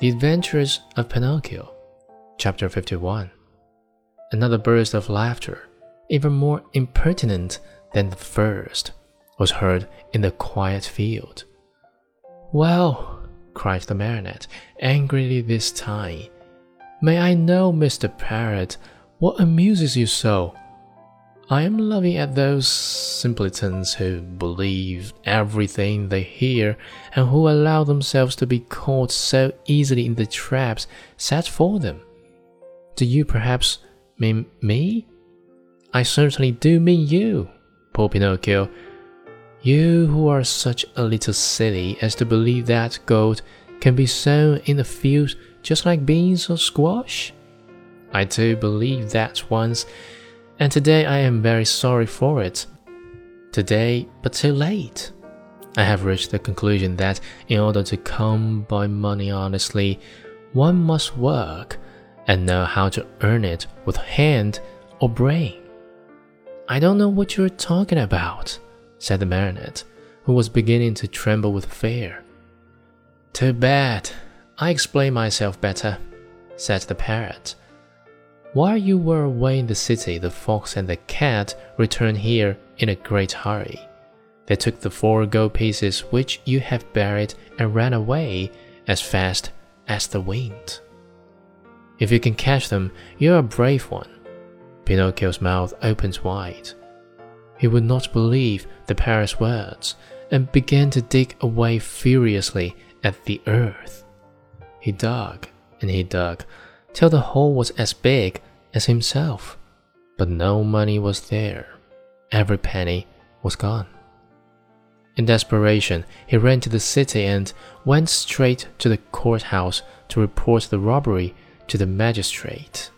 The Adventures of Pinocchio, Chapter 51. Another burst of laughter, even more impertinent than the first, was heard in the quiet field. Well, cried the Marionette, angrily this time, may I know, Mr. Parrot, what amuses you so? I am laughing at those simpletons who believe everything they hear and who allow themselves to be caught so easily in the traps set for them. Do you perhaps mean me? I certainly do mean you, poor Pinocchio. You who are such a little silly as to believe that gold can be sown in the fields just like beans or squash. I do believe that once and today I am very sorry for it. Today, but too late. I have reached the conclusion that in order to come by money honestly, one must work and know how to earn it with hand or brain. I don't know what you're talking about, said the Marionette, who was beginning to tremble with fear. Too bad. I explain myself better, said the parrot. While you were away in the city, the fox and the cat returned here in a great hurry. They took the four gold pieces which you have buried and ran away as fast as the wind. If you can catch them, you're a brave one. Pinocchio's mouth opened wide. He would not believe the parrot's words and began to dig away furiously at the earth. He dug and he dug till the hole was as big as himself. But no money was there. Every penny was gone. In desperation, he ran to the city and went straight to the courthouse to report the robbery to the magistrate.